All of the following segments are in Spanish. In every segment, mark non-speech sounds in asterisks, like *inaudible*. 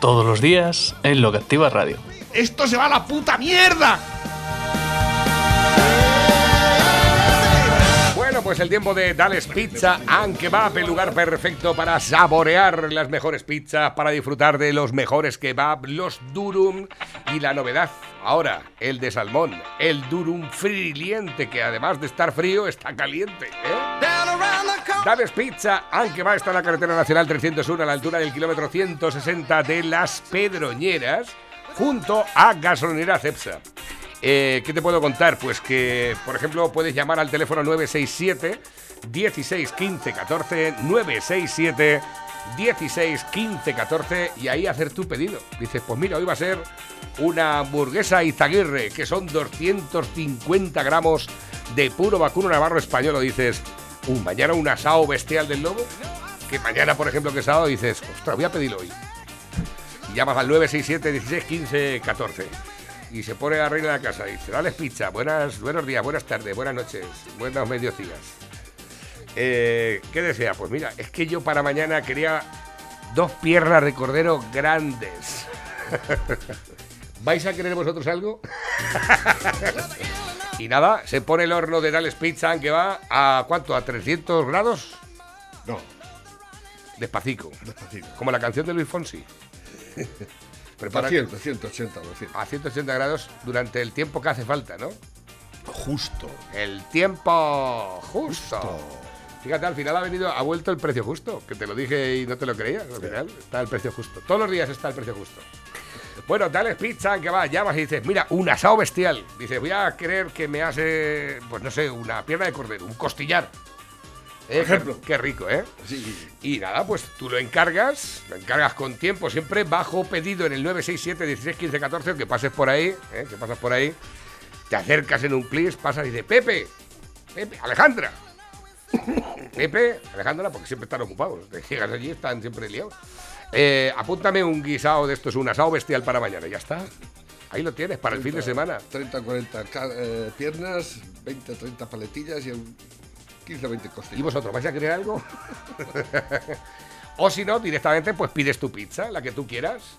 Todos los días en Lo que Activa Radio. ¡Esto se va a la puta mierda! Pues el tiempo de Dales Pizza and Kebab, el lugar perfecto para saborear las mejores pizzas, para disfrutar de los mejores kebab, los durum y la novedad. Ahora, el de salmón, el durum friliente, que además de estar frío, está caliente. ¿eh? Dales Pizza, aunque va está en la carretera nacional 301 a la altura del kilómetro 160 de Las Pedroñeras, junto a Gasolinera Cepsa. Eh, ¿Qué te puedo contar? Pues que, por ejemplo, puedes llamar al teléfono 967 16 15 14 967 16 15 14 y ahí hacer tu pedido. Dices, pues mira, hoy va a ser una hamburguesa Izaguirre, que son 250 gramos de puro vacuno navarro español. Dices, uh, mañana un asado bestial del lobo. Que mañana, por ejemplo, que es sábado, dices, ostras, voy a pedirlo hoy. Y llamas al 967 16 15 14 y se pone a de la casa y dice, dale pizza, buenas, buenos días, buenas tardes, buenas noches, buenos mediodías. Eh, ¿Qué desea? Pues mira, es que yo para mañana quería dos piernas de cordero grandes. *laughs* ¿Vais a querer vosotros algo? *laughs* y nada, se pone el horno de Dales Pizza que va a ¿cuánto? ¿A 300 grados? No, Despacito. despacito. Como la canción de Luis Fonsi. *laughs* Prepara 200, 180, 200. a 180 grados durante el tiempo que hace falta, ¿no? Justo. El tiempo justo. Justo. Fíjate, al final ha venido, ha vuelto el precio justo, que te lo dije y no te lo creías. Al final está el precio justo. Todos los días está el precio justo. *laughs* Bueno, dale pizza, que va, llamas y dices, mira, un asado bestial. Dices, voy a querer que me hace, pues no sé, una pierna de cordero, un costillar. Eh, Por ejemplo. Qué, qué rico, ¿eh? Sí. Y nada, pues tú lo encargas, lo encargas con tiempo, siempre bajo pedido en el 967 16 15 14, que pases por ahí, ¿eh? que pasas por ahí, te acercas en un plis, pasas y dices, Pepe, Pepe, Alejandra. *laughs* Pepe, Alejandra, porque siempre están ocupados. Te llegas allí, están siempre liados. Eh, apúntame un guisado de estos, un asado bestial para mañana, ya está. Ahí lo tienes, para el fin de semana. 30, 40 ca- eh, piernas, 20, 30 paletillas y un 15, 20 ¿Y vosotros vais a querer algo? *laughs* o si no, directamente pues pides tu pizza, la que tú quieras.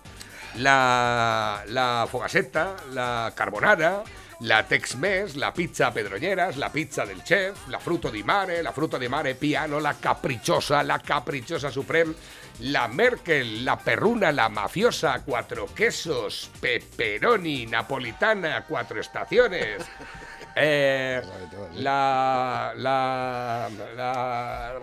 La, la fogasetta, la carbonara, la Tex-Mex, la pizza pedroñeras, la pizza del chef, la fruto di mare, la fruto di mare piano, la caprichosa, la caprichosa supreme, la Merkel, la perruna, la mafiosa, cuatro quesos, pepperoni, napolitana, cuatro estaciones. *laughs* Eh, la, la, la,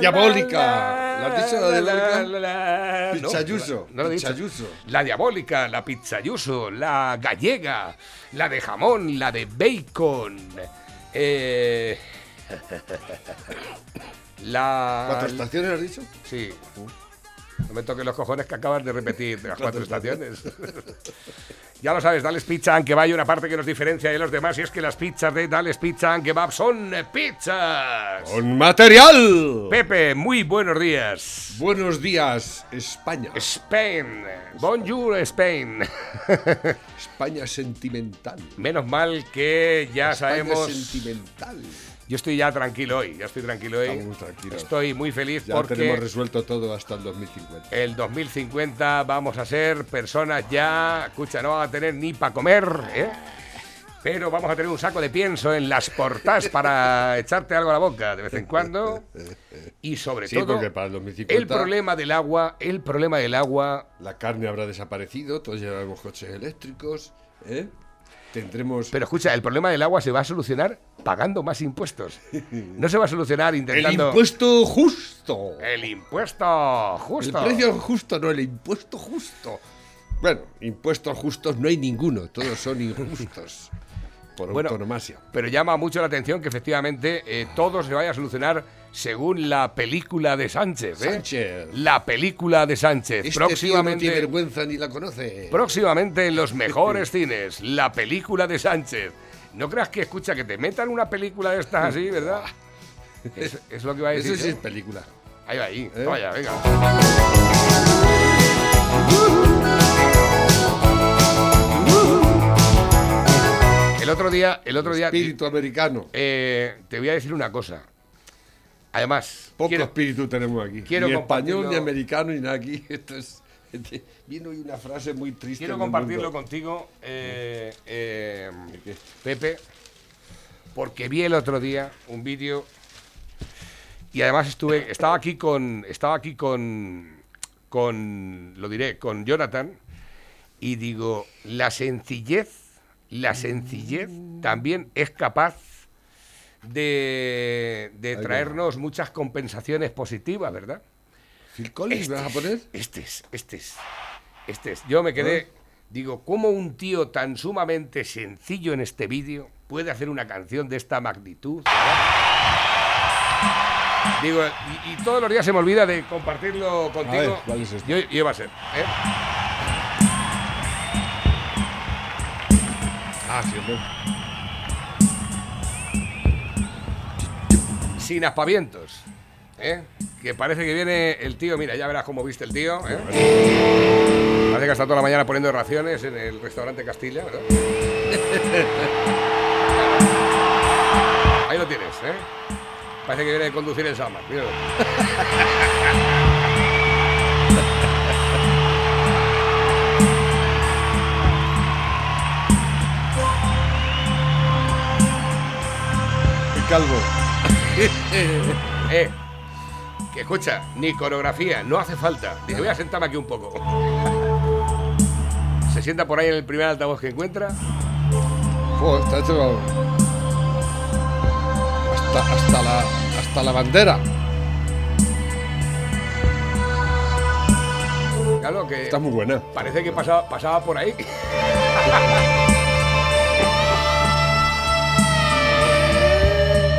Diabólica. la- ¿La has dicho, la diabólica? no, Pizzayuso, no pizzayuso. La diabólica, la pizzayuso, la gallega, la de jamón, la de bacon. Eh, la. ¿Cuatro estaciones has dicho? Sí. No me toques los cojones que acabas de repetir de las cuatro estaciones. Ya lo sabes, Dales Pizza and Kebab hay una parte que nos diferencia de los demás y es que las pizzas de Dales Pizza and Kebab son pizzas. ¡Con material! Pepe, muy buenos días. Buenos días, España. Spain. Bonjour, Spain. España sentimental. Menos mal que ya España sabemos. sentimental. Yo estoy ya tranquilo hoy, ya estoy tranquilo hoy. Estoy muy feliz Ya porque tenemos resuelto todo hasta el 2050. el 2050 vamos a ser personas ya, escucha, no van a tener ni para comer, ¿eh? Pero vamos a tener un saco de pienso en las portas para *laughs* echarte algo a la boca de vez en cuando. Y sobre Sí, todo, porque para el 2050 el problema del agua, el problema del agua La carne habrá desaparecido, todos llevaremos coches eléctricos, ¿eh? Tendremos... Pero escucha, el problema del agua se va a solucionar pagando más impuestos. *laughs* No se va a solucionar el intentando. impuesto justo. El impuesto, justo. El precio justo, no, el impuesto justo. Bueno, impuestos justos no hay ninguno, todos son injustos. Por *laughs* Bueno, autonomasia. Pero llama mucho la atención que efectivamente eh, todo se vaya a solucionar según la película de Sánchez. ¿eh? Sánchez. La película de Sánchez. Este tío no próximamente, tiene vergüenza ni la conoce. próximamente en los *laughs* mejores cines. La película de Sánchez. No creas que escucha que te metan una película de estas así, ¿verdad? *laughs* Es, es lo que va a decir. Eso sí es película. Ahí va, ahí. ¿Eh? Vaya, venga. El otro día, el otro día, Espíritu americano. eh, te voy a decir una cosa. Además, Poco quiero- espíritu tenemos aquí. quiero ni español, ni americano, ni nada aquí. *laughs* Esto es. este, hoy una frase muy triste. quiero compartirlo contigo, eh, eh? Pepe, porque vi el otro día un vídeo y además estuve, estaba aquí con, estaba aquí con, con, lo diré, con Jonathan y digo, la sencillez, la sencillez también es capaz de, de traernos muchas compensaciones positivas, ¿verdad? Phil Collins, ¿me vas a poner? Este es, este es, este es. Yo me quedé, digo, ¿cómo un tío tan sumamente sencillo en este vídeo puede hacer una canción de esta magnitud? ¿verdad? Digo, y, y todos los días se me olvida de compartirlo contigo. ver, ¿cuál es este? Y hoy- y hoy va a ser. ¿eh? Ah, sí, hombre. Sin aspavientos. ¿eh? Que parece que viene el tío, mira, ya verás cómo viste el tío. ¿eh? Parece que está toda la mañana poniendo raciones en el restaurante Castilla, ¿verdad? *laughs* Ahí lo tienes, ¿eh? Parece que viene de conducir el Samar, míralo. *laughs* El calvo. *laughs* Eh, que escucha, ni coreografía, no hace falta. Dice, voy a sentarme aquí un poco. Se sienta por ahí en el primer altavoz que encuentra. Está hecho. Hasta, hasta, la, hasta la bandera. Claro que Está muy buena. parece que pasaba, pasaba por ahí. *laughs*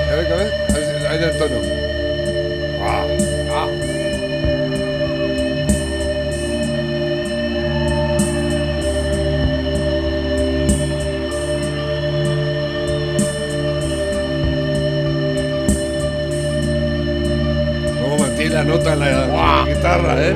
A ver, a ver. Ahí- Ahí del tono. Ah, ah. Cómo mantiene la nota en la guitarra, ¿eh?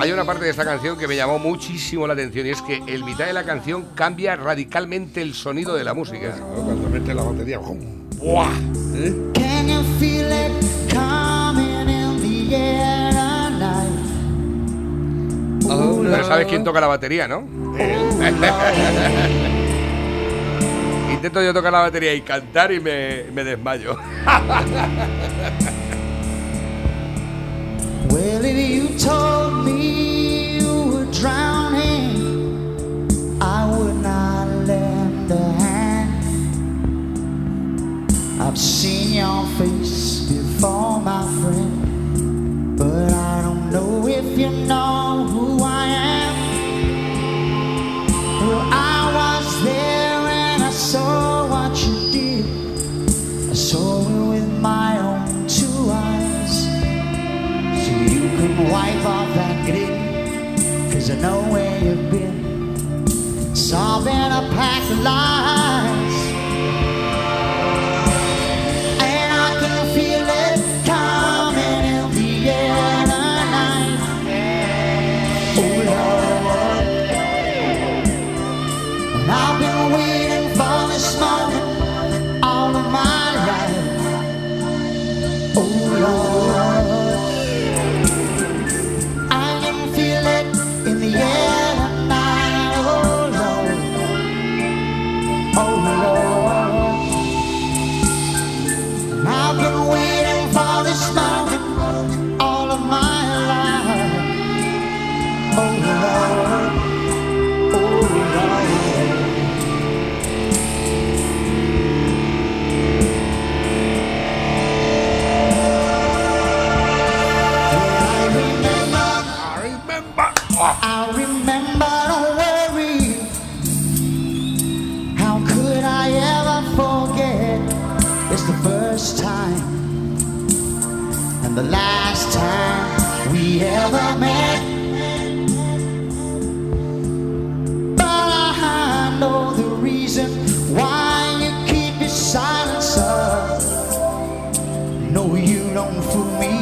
Hay una parte de esta canción que me llamó muchísimo la atención y es que el mitad de la canción cambia radicalmente el sonido de la música. Claro, Cuando mete la batería. ¡Buah! ¿Eh? Can you feel it coming in the air tonight? Pero sabes quién toca la batería, ¿no? *laughs* Intento yo tocar la batería y cantar y me, me desmayo. *laughs* Well, if you told me you were drowning, I would not lend a hand. I've seen your face before, my friend, but I don't know if you know who I am. Well, I was there and I saw can wipe off that grin Cause I know where you've been. Solving a pack of the last time we ever met. But I know the reason why you keep your silence up. No, you don't fool me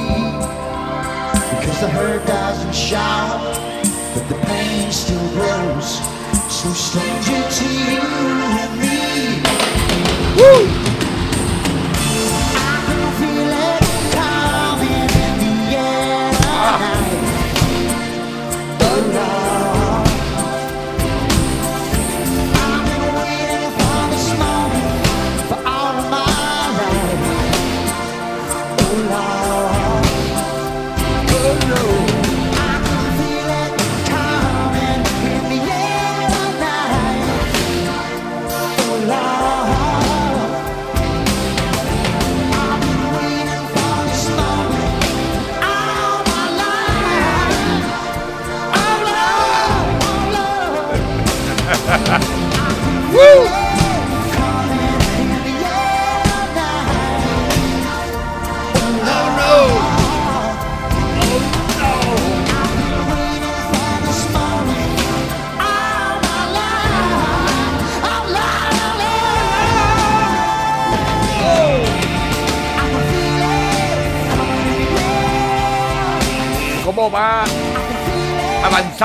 because the hurt doesn't shout,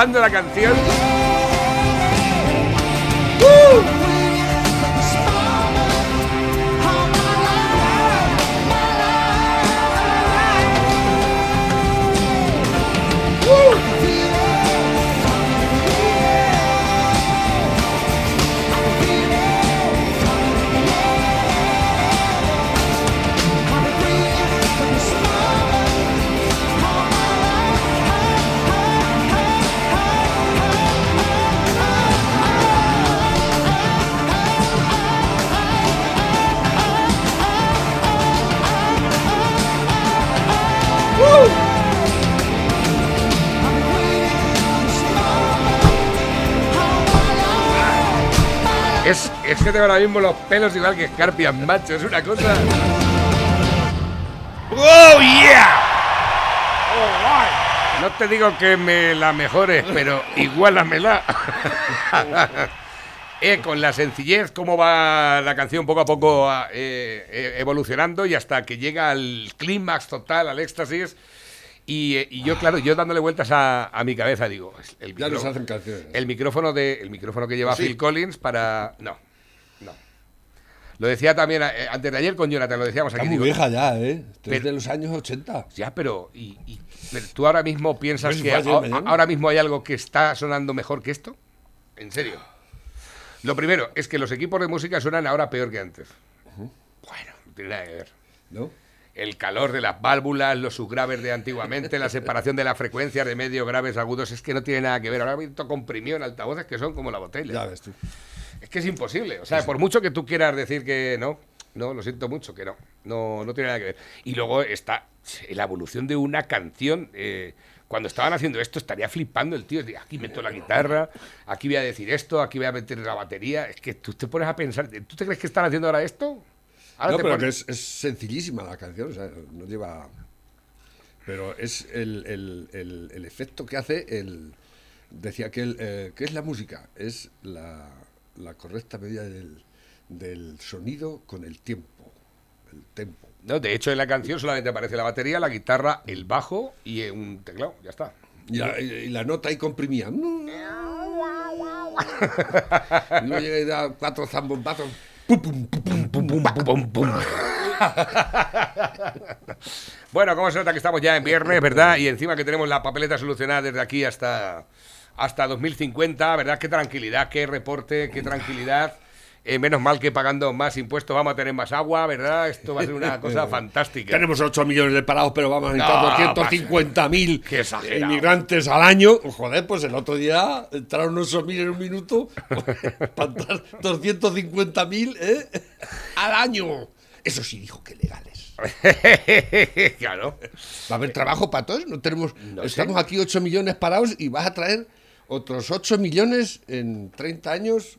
avanzando la canción? Que tengo ahora mismo los pelos igual que Scarpian, macho. Es una cosa. ¡Oh, yeah! No te digo que me la mejores, pero igualamela. *laughs* eh, con la sencillez, cómo va la canción poco a poco eh, eh, evolucionando y hasta que llega al clímax total, al éxtasis. Y, eh, y yo, claro, yo dándole vueltas a, a mi cabeza, digo, el Ya nos hacen canciones. el micrófono de el micrófono que lleva Sí. Phil Collins para no lo decía también eh, antes de ayer con Jonathan lo decíamos Está aquí muy digo, vieja ya, ¿eh? Esto es de los años 80. ya pero y, y- pero tú ahora mismo piensas que fue ayer a- mañana. ahora mismo hay algo que está sonando mejor que esto en serio lo primero es que los equipos de música suenan ahora peor que antes bueno no tiene nada que ver ¿No? el calor de las válvulas, los subgraves de antiguamente, la separación de las frecuencias de medio, graves, agudos, es que no tiene nada que ver. Ahora mismo comprimió en altavoces que son como la botella. Ya ves tú. Es que es imposible. O sea, por mucho que tú quieras decir que no, no, lo siento mucho, que no. No, no tiene nada que ver. Y luego está la evolución de una canción. eh, cuando estaban haciendo esto, estaría flipando el tío. Aquí meto la guitarra, aquí voy a decir esto, aquí voy a meter la batería. Es que tú te pones a pensar, ¿tú te crees que están haciendo ahora esto? Ahora No, pero pones- que es, es sencillísima la canción, o sea, no lleva... Pero es el, el- el- el efecto que hace el... Decía que el, eh, ¿qué es la música? Es la, la correcta medida del, del sonido con el tiempo, el tempo. No, de hecho, en la canción solamente aparece la batería, la guitarra, el bajo y eh, un teclado. Ya está. Y la, y la nota ahí comprimida. *laughs* y luego llega da cuatro zambombazos. Bueno, como se nota que estamos ya en viernes, ¿verdad? Y encima que tenemos la papeleta solucionada desde aquí hasta, hasta 2050, ¿verdad? Qué tranquilidad, qué reporte, qué tranquilidad. Eh, menos mal que pagando más impuestos vamos a tener más agua, ¿verdad? Esto va a ser una *laughs* cosa fantástica. Tenemos 8 millones de parados, pero vamos a necesitar No, 250.000 Qué exagerado. inmigrantes al año. Joder, pues el otro día entraron 8.000 en un minuto. para entrar 250.000 ¿eh? al año. Eso sí dijo que legales. *laughs* claro. Va a haber trabajo para todos. No tenemos, No sé. estamos aquí 8 millones parados y vas a traer otros 8 millones en 30 años.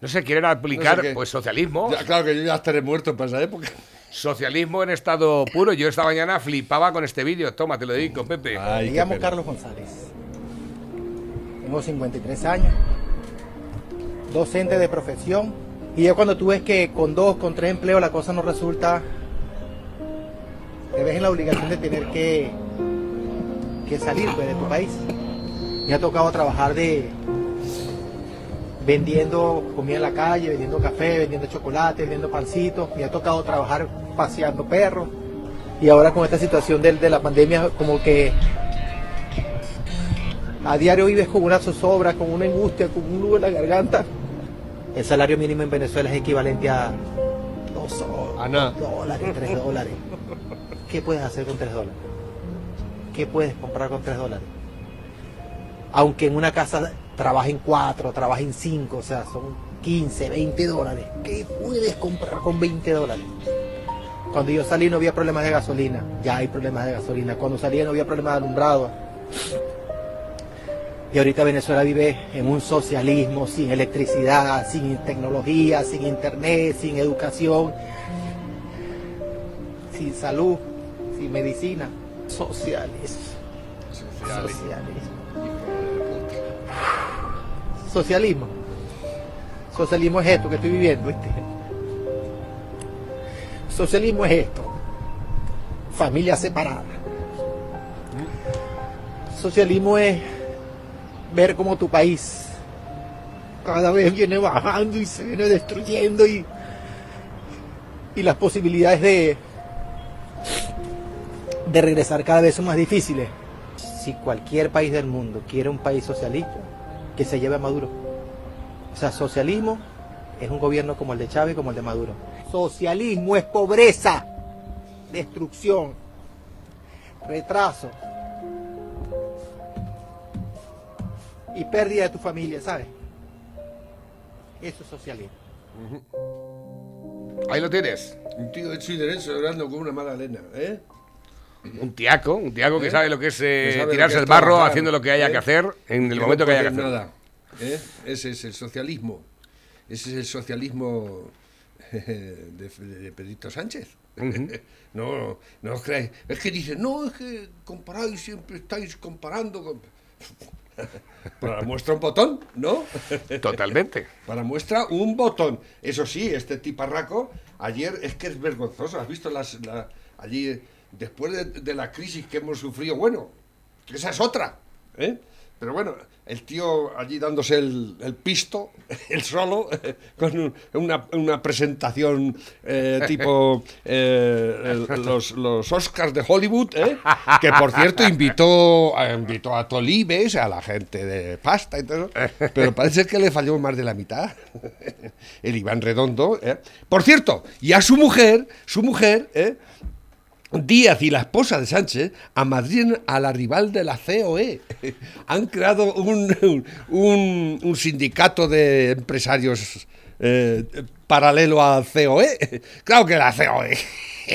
No sé, quieren aplicar No sé qué. pues socialismo. Ya, claro que yo ya estaré muerto para esa época. Socialismo en estado puro. Yo esta mañana flipaba con este vídeo. Toma, te lo dedico, Pepe. Ay, Me llamo pena. Carlos González. Tengo 53 años. Docente de profesión. Y ya cuando tú ves que con dos, con tres empleos la cosa no resulta, te ves en la obligación de tener que, que salir pues, de tu país. Me ha tocado trabajar de vendiendo comida en la calle, vendiendo café, vendiendo chocolate, vendiendo pancitos. Me ha tocado trabajar paseando perros. Y ahora con esta situación del- de la pandemia, como que a diario vives con una zozobra, con una angustia, con un nudo en la garganta. El salario mínimo en Venezuela es equivalente a dos so- A nada. dólares, tres dólares. ¿Qué puedes hacer con tres dólares? ¿Qué puedes comprar con tres dólares? Aunque en una casa trabajen cuatro, trabajen cinco, o sea, son 15, 20 dólares. ¿Qué puedes comprar con 20 dólares? Cuando yo salí no había problemas de gasolina, ya hay problemas de gasolina. Cuando salí no había problemas de alumbrado. Y ahorita Venezuela vive en un socialismo sin electricidad, sin tecnología, sin internet, sin educación, sin salud, sin medicina. Socialismo. Socialismo. Socialismo. Socialismo es esto que estoy viviendo, ¿viste? Socialismo es esto. Familia separada. Socialismo es ver cómo tu país cada vez viene bajando y se viene destruyendo y, y las posibilidades de, de regresar cada vez son más difíciles. Si cualquier país del mundo quiere un país socialista, que se lleve a Maduro. O sea, socialismo es un gobierno como el de Chávez, como el de Maduro. Socialismo es pobreza, destrucción, retraso y pérdida de tu familia, ¿sabes? Eso es socialismo. Ahí lo tienes. Un tío hecho y derecho hablando con una mala lena, ¿eh? Un tiaco, un tiaco que ¿Eh? sabe lo que es eh, Que tirarse que el barro trabajar, haciendo lo que haya ¿eh? que hacer en el Que momento no que haya que puede hacer. nada. ¿eh? Ese es el socialismo. Ese es el socialismo *laughs* de, de Pedrito Sánchez. *laughs* no, no os creáis. Es que dicen, no, es que comparáis, siempre estáis comparando con... *laughs* Para muestra un botón, ¿no? Totalmente. Para muestra un botón. Eso sí, este tiparraco, ayer es que es vergonzoso. ¿Has visto las, la- allí, después de, de la crisis que hemos sufrido? Bueno, que esa es otra. ¿eh? Pero bueno, el tío allí dándose el, el pisto, *laughs* el solo, *laughs* con un- una, una presentación eh, tipo *laughs* eh, el- los, los Oscars de Hollywood, ¿eh? que por cierto invitó, a- invitó a Tolibes, a la gente de pasta y todo, eso, pero parece que le falló más de la mitad, el Iván Redondo. ¿eh? Por cierto, y a su mujer, su mujer, ¿eh? Díaz y la esposa de Sánchez amadrinan a la rival de la COE. *laughs* Han creado un, un- un sindicato de empresarios eh, paralelo a COE. Claro que la COE.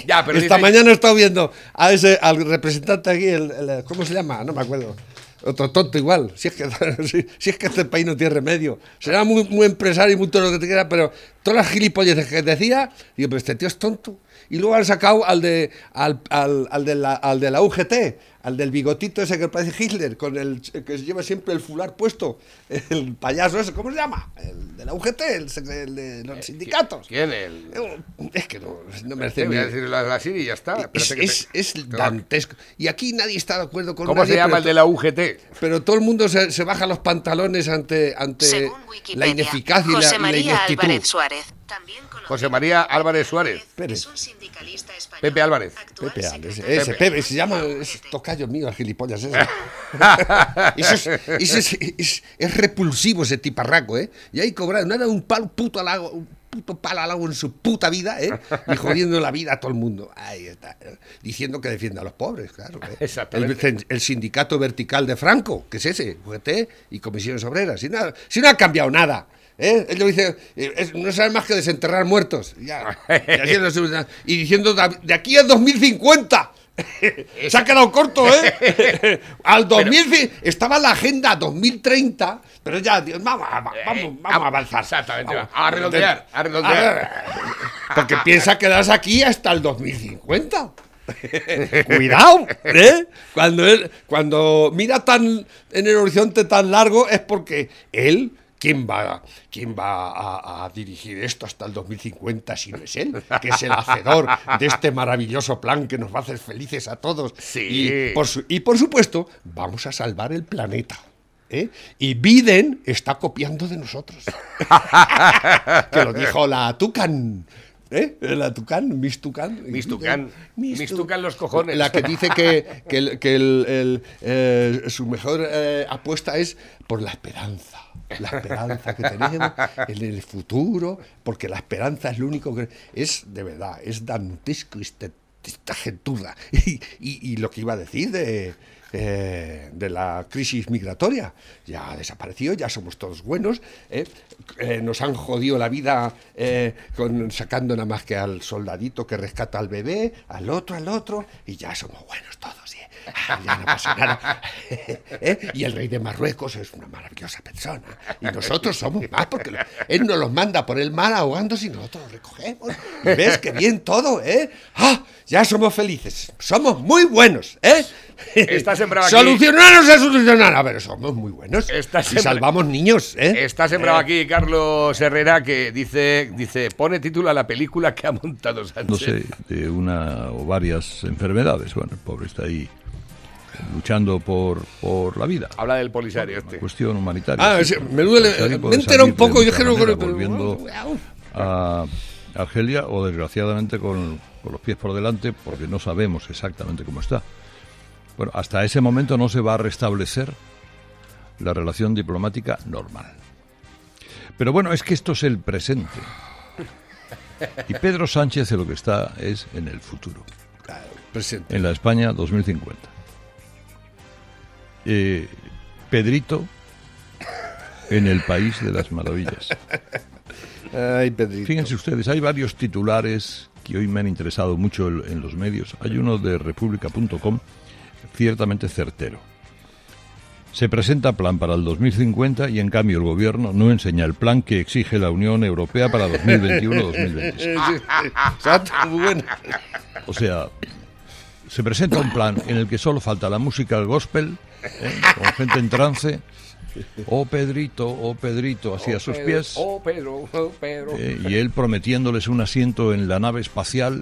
Ya, pero Esta dice- mañana he estado viendo a ese, al representante aquí, el, el- ¿cómo se llama? No me acuerdo. Otro tonto igual. Si es que, *laughs* si, si es que este país no tiene remedio. Será muy, muy empresario y muy todo lo que te quiera, pero todas las gilipolleces que decía, digo, pero este tío es tonto. Y luego han sacado al de, al, al, al de, la, al de la UGT, al del bigotito ese que parece Hitler, con el que lleva siempre el fular puesto, *laughs* el payaso ese, ¿cómo se llama? El de la UGT, el, el de los sindicatos. ¿Quién? El... Es que no, no merece voy a decir la, la Siri y ya está. es, es, te- es dantesco. Y aquí nadie está de acuerdo con ¿Cómo nadie, se llama el de la UGT? pero todo el mundo se, se baja los pantalones ante, ante la Wikipedia, ineficacia y la, José y la María ineptitud. Álvarez Suárez, también José María Álvarez Suárez. Pérez. Es un sindicalista español, Pepe Álvarez. Pepe Álvarez, ese, de Pepe, se llama, la es. Tocayo mío, el gilipollas ese. *laughs* Eso es, eso es, es- es repulsivo ese tiparraco, ¿eh? Y ahí cobrar, nada, un palo puto al agua, un puto palo al agua en su puta vida, ¿eh? Y jodiendo la vida a todo el mundo. Ahí está. Diciendo que defiende a los pobres, claro. ¿eh? *laughs* Exactamente. El, el sindicato vertical de Franco, que es ese, UGT y comisiones obreras. Y nada, si no ha cambiado nada. ¿eh? Él lo dice, eh, es- no sabe más que desenterrar muertos. Ya, *laughs* y, diciendo, "Da- de aquí a 2050, *laughs* Se ha quedado corto, ¿eh? *laughs* Al 2000 estaba la agenda 2030, pero ya, Dios, vamos, a- vamos, vamos, a avanzar. Exactamente, Vamos. a redondear, a redondear. *laughs* Porque piensa quedarse aquí hasta el 2050. Cuidado, ¿eh? Cuando, él, cuando mira tan en el horizonte tan largo es porque él, ¿quién va, quién va a, a dirigir esto hasta el 2050 si no es él? Que es el hacedor de este maravilloso plan que nos va a hacer felices a todos. Sí. Y por, su- y por supuesto, vamos a salvar el planeta. ¿eh? Y Biden está copiando de nosotros. *laughs* que lo dijo la Tucan. ¿Eh? La Tucan, Miss Tucan. Miss Tucán. Miss Miss Tu- Tucán los cojones. La que dice que, que el- que el- el, eh, su mejor eh, apuesta es por la esperanza. La esperanza que tenemos en el futuro, porque la esperanza es lo único que. Es de verdad, es dantesco este- esta. *laughs* Y, y- y lo que iba a decir de, eh, de la crisis migratoria. Ya ha desaparecido, ya somos todos buenos. ¿eh? Eh, nos han jodido la vida con, sacando nada más que al soldadito que rescata al bebé, al otro, al otro, y ya somos buenos todos. Ah, Ya no pasa nada. *laughs* Y el rey de Marruecos es una maravillosa persona. Y nosotros somos más porque él nos los manda por el mar ahogándose y nosotros los recogemos. Ves que bien todo, ¿eh? ¡Ah! Ya somos felices. Somos muy buenos, ¿eh? *laughs* Está sembrado aquí- Solucionar no se solucionará, pero somos muy buenos. Está y sembra- salvamos niños, ¿eh? Está sembrado aquí Carlos Herrera que dice, dice, pone título a la película que ha montado Sánchez. no sé, de una o varias enfermedades. Bueno, el pobre está ahí luchando por, por la vida. Habla del polisario este. Cuestión humanitaria. Ah, sí, me duele, me entero un poco, yo que no pero- volviendo a Argelia o desgraciadamente con, con los pies por delante porque no sabemos exactamente cómo está. Bueno, hasta ese momento no se va a restablecer la relación diplomática normal. Pero bueno, es que esto es el presente. Y Pedro Sánchez en lo que está es en el futuro, Presente. en la España 2050. Eh, Pedrito en el país de las maravillas. Ay, Pedrito. Fíjense ustedes, hay varios titulares que hoy me han interesado mucho en en los medios. Hay uno de república.com ciertamente certero. Se presenta plan para el 2050 y en cambio el gobierno no enseña el plan que exige la Unión Europea para 2021-2026. Exacto, muy bueno. O sea, se presenta un plan en el que solo falta la música al gospel, ¿eh? con gente en trance. Oh Pedrito, oh Pedrito, hacia sus Pedro, pies. Oh, Pedro, oh, Pedro. Eh, y él prometiéndoles un asiento en la nave espacial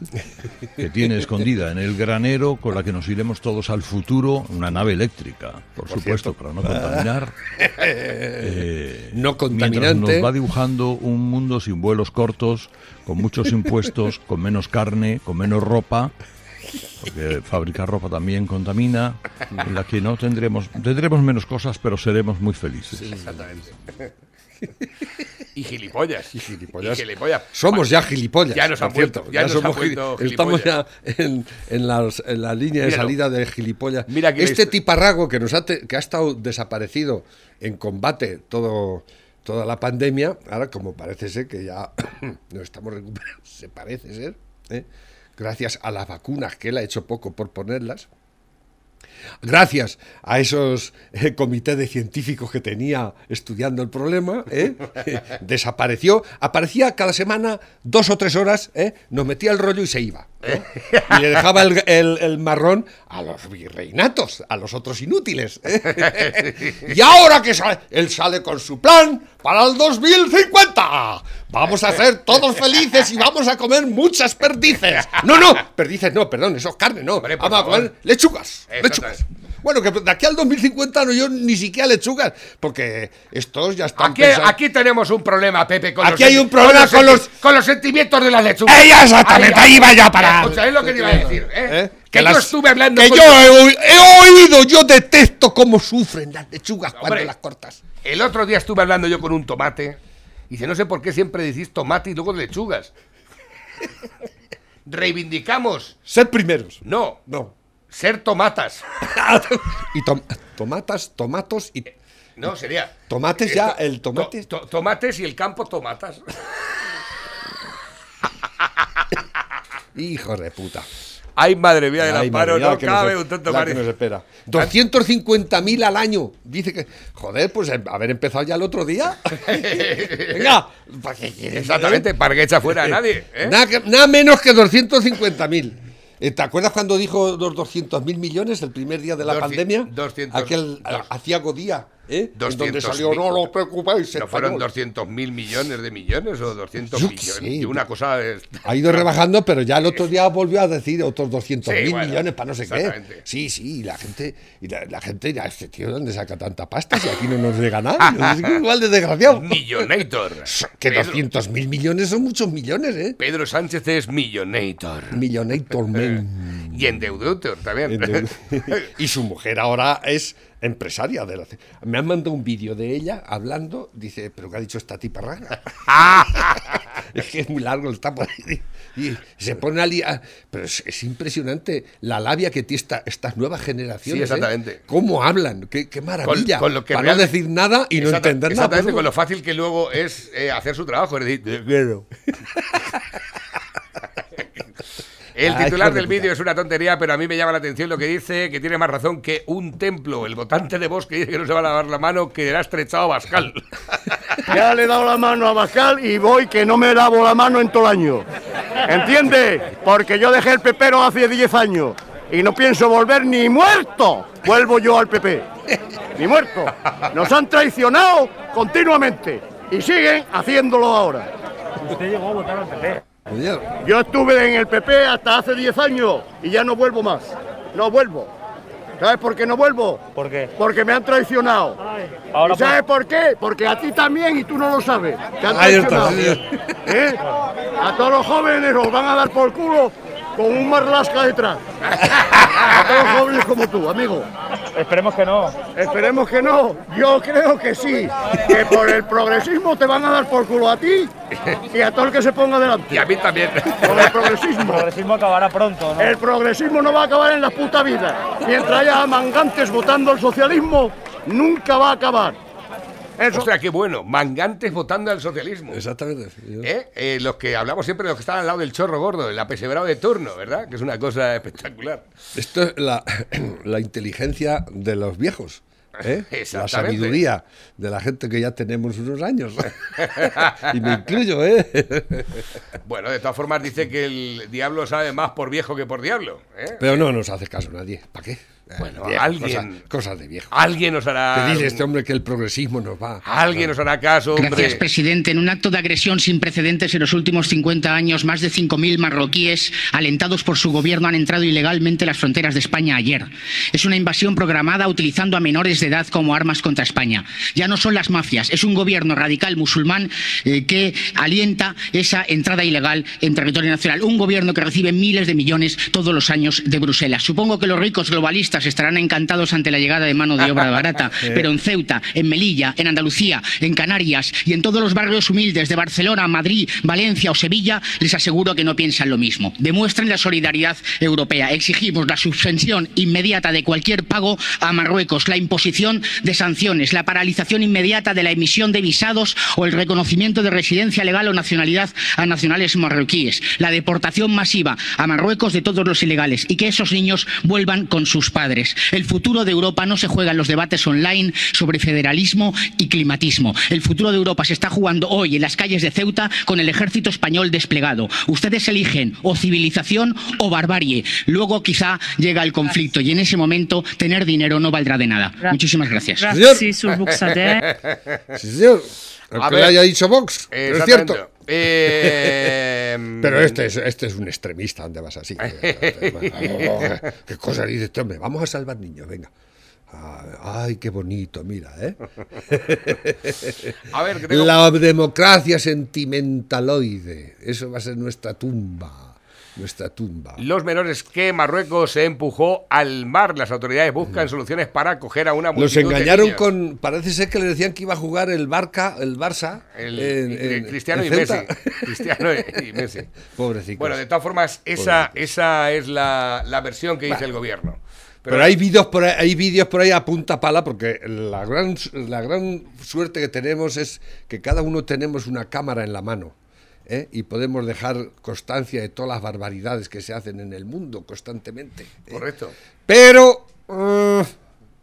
que tiene *laughs* escondida en el granero con la que nos iremos todos al futuro, una nave eléctrica, por, supuesto, para no contaminar. *laughs* Eh, No mientras contaminante. nos va dibujando un mundo sin vuelos cortos, con muchos impuestos, con menos carne, con menos ropa. Porque fabricar ropa también contamina, en la que no tendremos, tendremos menos cosas, pero seremos muy felices. Exactamente. Y gilipollas. Y gilipollas. gilipollas. Somos ya gilipollas. Ya nos han vuelto, cierto. ya nos han somos vuelto gili- Estamos ya en, en las- en la línea de Míralo. salida de gilipollas. Mira que este tiparrago que nos ha, te- que ha estado desaparecido en combate todo toda la pandemia, ahora como parece ser que ya *coughs* nos estamos recuperando, se parece ser, ¿eh? Gracias a las vacunas que él ha hecho poco por ponerlas, gracias a esos eh, comités de científicos que tenía estudiando el problema, ¿eh? *laughs* desapareció, aparecía cada semana dos o tres horas, ¿eh? nos metía el rollo y se iba. ¿no? *laughs* Y le dejaba el, el- el marrón a los virreinatos, a los otros inútiles. *laughs* Y ahora que sale, él sale con su plan para el 2050. Vamos a ser todos felices y vamos a comer muchas perdices. No, no, perdices no, perdón, eso es carne, no. Hombre, Vamos a favor. comer lechugas. Lechugas. Bueno, que de aquí al 2050 no yo ni siquiera lechugas, porque estos ya están Aquí, pensando- aquí tenemos un problema, Pepe. Con Aquí los hay un problema con los- con los sentimientos de las lechugas. ¡Ella exactamente! Ahí va ya a parar. Escucha, es lo que te iba a decir, ¿eh? ¿Eh? Que, yo las- estuve hablando que con- yo he, he oído, yo detesto cómo sufren las lechugas cuando las cortas. El otro día estuve hablando yo con un tomate. Y dice, no sé por qué siempre decís tomate y luego lechugas. *laughs* Reivindicamos, Ser primeros. no, No. ser tomatas. *laughs* y tom- tomatas, tomatos y No, sería. tomates ya, Esto- el tomate. to- to- tomates y el campo tomatas. *laughs* Hijo de puta. Ay, madre mía Ay, amparo, mía, no que cabe un tonto la que nos espera. 250.000 al año. Dice que, joder, pues eh, haber empezado ya el otro día. *laughs* Venga, ¿para qué quieres? Exactamente, para que echa fuera a nadie. ¿eh? Nada, menos que 250.000. Eh, ¿Te acuerdas cuando dijo los 200.000 millones el primer día de la pandemia? 200, Aquel aciago día, ¿eh? En donde 200.000. salió, no os preocupéis, ¿No fueron español". 200 mil millones de millones o 200 Yo qué millones? sé. Y una cosa es... Ha ido rebajando, pero ya el otro día volvió a decir otros 200 mil Sí, bueno, millones para no sé qué. Sí, sí, y la gente, y la, la gente dirá, este tío, ¿dónde saca tanta pasta? Si aquí no nos llega nada. *laughs* Es igual de desgraciado. Millonator. Que Pedro, 200 mil millones son muchos millones, ¿eh? Pedro Sánchez es millonator. Millonator man. *laughs* Y endeudator también. *laughs* y su mujer ahora es empresaria de la... Me han mandado un vídeo de ella hablando, dice, pero ¿qué ha dicho esta tipa rara? *laughs* es que es muy largo, por ahí. Y se pone a liar. Pero es, es impresionante la labia que tiene esta- estas nuevas generaciones. Sí, exactamente. ¿eh? ¿Cómo hablan? Qué, qué maravilla. con lo que Para real- no decir nada y no entender nada. Exactamente, con lo fácil que luego es eh, hacer su trabajo. Es decir, quiero. *laughs* El Ay, titular del vídeo es una tontería, pero a mí me llama la atención lo que dice, que tiene más razón que un templo. El votante de Vox que dice que no se va a lavar la mano, que le ha estrechado a Bascal. *laughs* Ya le he dado la mano a Bascal y voy que no me lavo la mano en todo el año. ¿Entiende? Porque yo dejé el pepero hace 10 años y no pienso volver ni muerto. Vuelvo yo al PP. Ni muerto. Nos han traicionado continuamente y siguen haciéndolo ahora. Usted llegó a votar al PP. Yo estuve en el PP hasta hace 10 años y ya no vuelvo más. No vuelvo. ¿Sabes por qué no vuelvo? ¿Por qué? Porque me han traicionado. Ahora ¿Y sabes por qué? Porque a ti también y tú no lo sabes. Te han Ahí está. ¿Eh? A todos los jóvenes os van a dar por culo con un marlasca detrás. A todos los jóvenes como tú, amigo. Esperemos que no. Esperemos que no. Yo creo que sí. Que por el progresismo te van a dar por culo a ti y a todo el que se ponga delante. Y a mí también. Por el progresismo. El progresismo acabará pronto, ¿no? El progresismo no va a acabar en la puta vida. Mientras haya mangantes votando al socialismo, nunca va a acabar. Eso. O sea, qué bueno. Mangantes votando al socialismo. Exactamente. ¿Eh? Eh, los que hablamos siempre de los que están al lado del chorro gordo, el apesebrado de turno, ¿verdad? Que es una cosa *laughs* espectacular. Esto es la, *clears throat* la inteligencia de los viejos. ¿eh? *laughs* La sabiduría de la gente que ya tenemos unos años. *laughs* y me incluyo, ¿eh? Bueno, de todas formas dice que el diablo sabe más por viejo que por diablo. ¿eh? Pero no nos hace caso nadie. ¿Para qué? Eh, Bueno, viejo, alguien- Cosas, cosas de viejo. Alguien nos hará. Que dice este hombre que el progresismo nos va. Alguien nos hará caso, hombre. Gracias, presidente. En un acto de agresión sin precedentes en los últimos 50 años, más de 5.000 marroquíes, alentados por su gobierno, han entrado ilegalmente en las fronteras de España ayer. Es una invasión programada utilizando a menores de edad como armas contra España. Ya no son las mafias, es un gobierno radical musulmán eh, que alienta esa entrada ilegal en territorio nacional. Un gobierno que recibe miles de millones todos los años de Bruselas. Supongo que los ricos globalistas estarán encantados ante la llegada de mano de obra *laughs* barata, pero en Ceuta, en Melilla, en Andalucía, en Canarias y en todos los barrios humildes de Barcelona, Madrid, Valencia o Sevilla, les aseguro que no piensan lo mismo. Demuestren la solidaridad europea. Exigimos la suspensión inmediata de cualquier pago a Marruecos, la imposición de sanciones, la paralización inmediata de la emisión de visados o el reconocimiento de residencia legal o nacionalidad a nacionales marroquíes, la deportación masiva a Marruecos de todos los ilegales y que esos niños vuelvan con sus padres. El futuro de Europa no se juega en los debates online sobre federalismo y climatismo. El futuro de Europa se está jugando hoy en las calles de Ceuta con el ejército español desplegado. Ustedes eligen o civilización o barbarie. Luego quizá llega el conflicto y en ese momento tener dinero no valdrá de nada. Muchísimas gracias. Señor. Aunque A le ver. haya dicho Vox. pero es cierto. Eh, *laughs* Pero este es, este es un extremista, ¿dónde vas así? *laughs* ¿Qué cosa dice este hombre? Vamos a salvar niños, venga. Ah, Ay, qué bonito, mira, ¿eh? *laughs* A ver, que tengo- La democracia sentimentaloide. Eso va a ser nuestra tumba. Nuestra tumba. Los menores que Marruecos se empujó al mar. Las autoridades buscan soluciones para acoger a una Los multitud de engañaron niños. con. Parece ser que le decían que iba a jugar el Barca, el Barça. El, en- y- en- Cristiano en y Messi. Cristiano y *laughs* Messi. Pobrecicos. Bueno, de todas formas, esa, esa es la, la versión que dice el gobierno. Pero, hay vídeos por ahí, hay vídeos por ahí a punta pala porque la gran, la gran suerte que tenemos es que cada uno tenemos una cámara en la mano. ¿Eh? y podemos dejar constancia de todas las barbaridades que se hacen en el mundo constantemente. ¿eh? Correcto. Pero uh,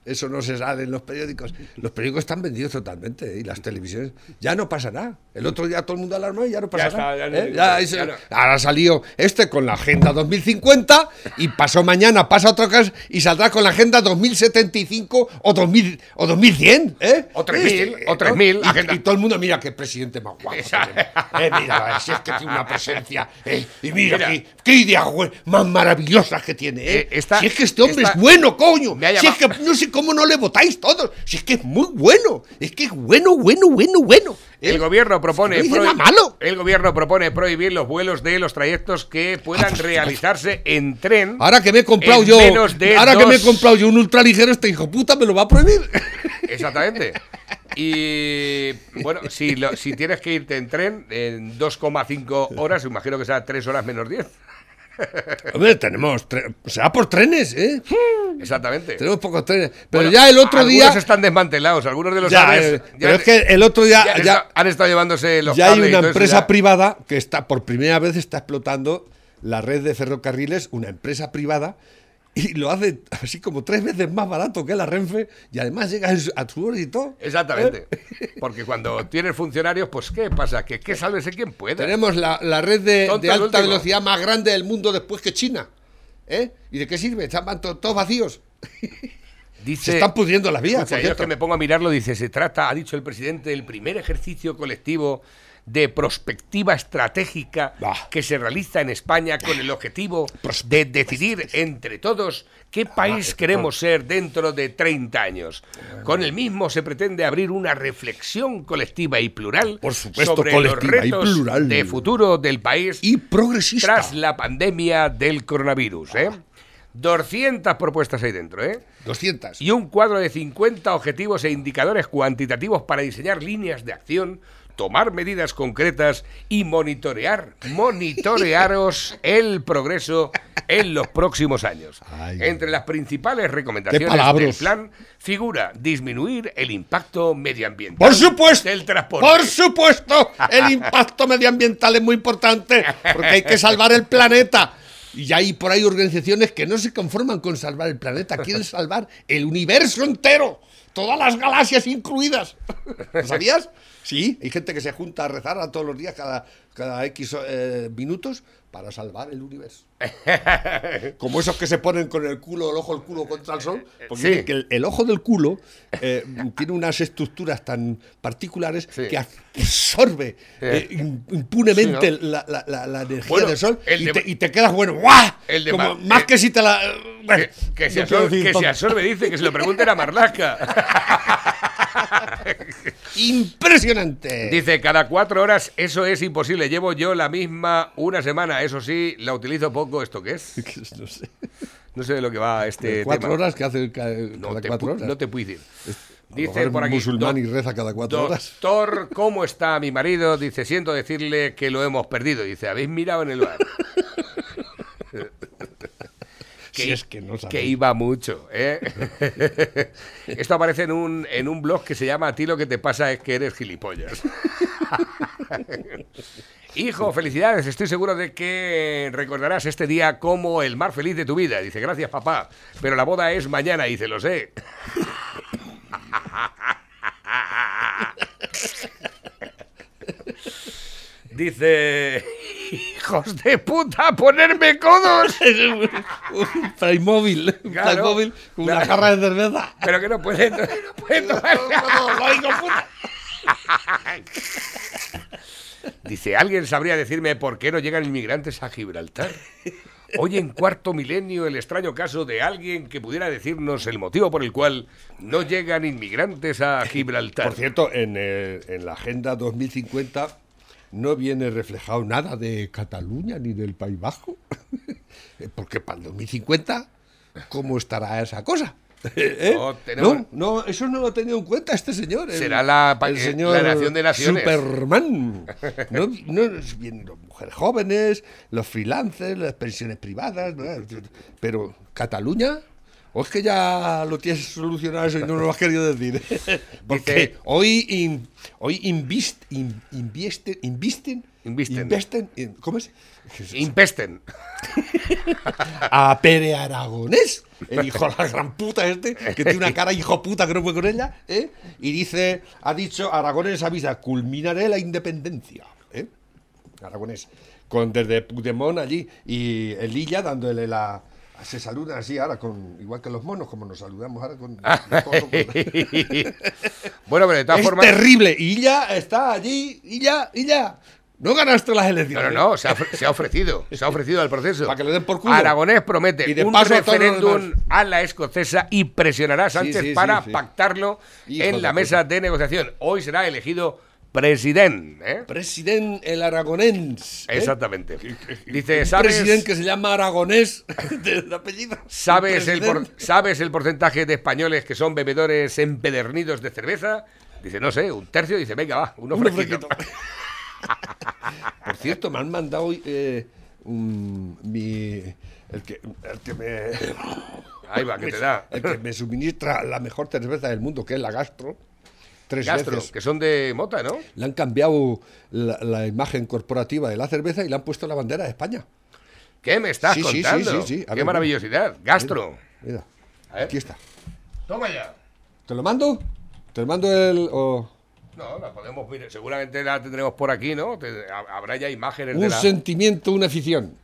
eso no se sale en los periódicos. Los periódicos están vendidos totalmente ¿eh? y las televisiones. Ya no pasa nada. El otro día todo el mundo alarmó y ya no pasa Ya nada. está, ya ¿eh? no- Ya ya eso- no. Ahora salió este con la Agenda 2050 y pasó mañana, pasa otro caso y saldrá con la Agenda 2075 o, 2000, o 2100. ¿eh? O 3000, Este, o 3000, Y, agenda. y todo el mundo, mira qué presidente más guapo. Eh, mira, si es que tiene una presencia. eh, y mira, Mira. qué, qué ideas más maravillosas que tiene. esta- si es que este hombre esta- es bueno, coño. Si es que no sé cómo no le votáis todos. Si es que es muy bueno. Es que es bueno, bueno, bueno, bueno. El gobierno propone No malo. el gobierno propone prohibir los vuelos de los trayectos que puedan realizarse en tren. Ahora que me he comprado yo. menos de Ahora que me he comprado yo un ultraligero, este hijo puta me lo va a prohibir. *laughs* Exactamente. Y bueno, si, lo- si tienes que irte en tren en 2,5 horas, imagino que será 3 horas menos 10. Hombre, tenemos. tre- Será por trenes, ¿eh? Exactamente. Tenemos pocos trenes. Pero Bueno, ya el otro algunos día. están desmantelados, algunos de los Ya, aves eh, ya- pero es que el otro día. ya han estado llevándose los ya hay una eso, empresa ya. privada que está por primera vez está explotando la red de ferrocarriles, una empresa privada, y lo hace así como tres veces más barato que la Renfe, y además llega a su- hora y todo. Exactamente. *laughs* Porque cuando tienes funcionarios, pues ¿qué pasa? Que, que sálvese quien pueda. Tenemos la, la red de, alta velocidad más grande del mundo después que China. ¿Eh? ¿Y de qué sirve? Están to- todos vacíos. *laughs* Dice, Se están pudriendo las vías. Escucha, yo es que me pongo a mirarlo, dice, se trata, ha dicho el presidente, del primer ejercicio colectivo de prospectiva estratégica Bah. que se realiza en España con el objetivo de decidir entre todos qué país queremos ser dentro de 30 años. Con el mismo se pretende abrir una reflexión colectiva y plural Por supuesto, sobre colectiva los y retos plural. de futuro del país Y progresista. tras la pandemia del coronavirus. ¿eh? 200 propuestas ahí dentro, ¿eh? 200. y un cuadro de 50 objetivos e indicadores cuantitativos para diseñar líneas de acción, tomar medidas concretas y monitorear, monitorearos *laughs* el progreso en los próximos años. Ay. Entre las principales recomendaciones del plan figura disminuir el impacto medioambiental Por supuesto. del transporte. Por supuesto. El *laughs* impacto medioambiental es muy importante porque hay que salvar el planeta. Y hay por ahí organizaciones que no se conforman con salvar el planeta, quieren salvar el universo entero, todas las galaxias incluidas. ¿Lo sabías? Sí, hay gente que se junta a rezar a todos los días, cada, cada X eh, minutos, para salvar el universo. *laughs* Como esos que se ponen con el culo, el ojo, el culo contra el sol. Porque Sí. dicen que el, el ojo del culo eh, tiene unas estructuras tan particulares Sí. que absorbe eh, im- impunemente Sí, la, la- la- la energía Bueno, del sol y, de- te, y te quedas, bueno, ¡guau! El de Como más eh, que si te la. bueno, Que, que se absorbe, que se absorbe, dice, que se lo pregunten a Marlaska. *laughs* Impresionante. Dice, cada cuatro horas eso es imposible. Llevo yo la misma una semana. Eso sí, la utilizo poco. ¿Esto qué es? *laughs* no sé. No sé de lo que va este cuatro tema. horas que hace ca- No cada te, cuatro horas. no te puedo decir. Dice por aquí. musulmán "Do- y reza cada cuatro horas. Doctor, ¿cómo está mi marido? Dice, siento decirle que lo hemos perdido. Dice, ¿habéis mirado en el bar? *laughs* Si es que no que iba mucho, ¿eh? *laughs* Esto aparece en un, en un blog que se llama A ti lo que te pasa es que eres gilipollas. *laughs* Hijo, felicidades. Estoy seguro de que recordarás este día como el más feliz de tu vida. Dice, gracias papá. Pero la boda es mañana. Dice, lo sé. *laughs* Dice, hijos de puta, ponerme codos. *laughs* un Playmobil. Un Claro. Con una Claro. jarra de cerveza. Pero que no pueden, no pueden tomar. *laughs* Dice, ¿alguien sabría decirme por qué no llegan inmigrantes a Gibraltar? Hoy en cuarto milenio el extraño caso de alguien que pudiera decirnos el motivo por el cual no llegan inmigrantes a Gibraltar. Por cierto, en, eh, en la Agenda 2050 no viene reflejado nada de Cataluña ni del País Vasco. *laughs* Porque para el 2050, ¿cómo estará esa cosa? *laughs* ¿Eh? No, tenemos- no, no, eso no lo ha tenido en cuenta este señor. el- Será la el eh, señor la nación de naciones. Superman. *laughs* No, no, vienen las mujeres jóvenes, los freelancers, las pensiones privadas. Pero, ¿Cataluña? ¿O es que ya lo tienes solucionado eso y no lo has querido decir? *laughs* Porque Dice- hoy, in- hoy invist- in- invisten, invisten Invisten. Investen. in- ¿Cómo es? *laughs* Impesten. *laughs* a Pere Aragonés, el hijo de la gran puta este, que tiene una cara hijo puta que no puede con ella, ¿eh? y dice, ha dicho, Aragonés avisa, culminaré la independencia, ¿eh? Aragonés, con desde Puigdemont allí, y Elilla dándole la... Se saludan así ahora, con igual que los monos, como nos saludamos ahora con... *laughs* bueno, pero de todas es formas. terrible, y ya está allí, y ya, y ya. No ganaste las elecciones. no, no, se ha, se ha ofrecido, se ha ofrecido al proceso. *laughs* Para que le den por culo. Aragonés promete Y de un paso referéndum a la escocesa y presionará a Sánchez sí, sí, para sí. pactarlo Hijo en la puta. mesa de negociación. Hoy será elegido presidente. ¿eh? Presidente el Aragonés. ¿eh? Exactamente. *laughs* Dice, ¿sabes, presidente que se llama Aragonés *laughs* de apellido. ¿sabes, el por- Presidente. ¿sabes el porcentaje de españoles que son bebedores empedernidos de cerveza? Dice, no sé, un tercio. Dice, venga, va, uno Uno fresquito. *laughs* Por cierto, me han mandado hoy eh, mi, el, que, el que me. Ahí va, que te da. El que me suministra la mejor cerveza del mundo, que es la Gastro. Tres veces. que son de mota, ¿no? Le han cambiado la, la imagen corporativa de la cerveza y le han puesto la bandera de España. ¿Qué me estás Sí, sí, sí, contando? sí, sí. Qué ver, maravillosidad. Gastro. Mira, A ver. aquí está. Toma ya. ¿Te lo mando? ¿Te lo mando el.? No, la podemos, mire, seguramente la tendremos por aquí, ¿no? Te- ha- habrá ya imágenes de Un la... sentimiento, una afición.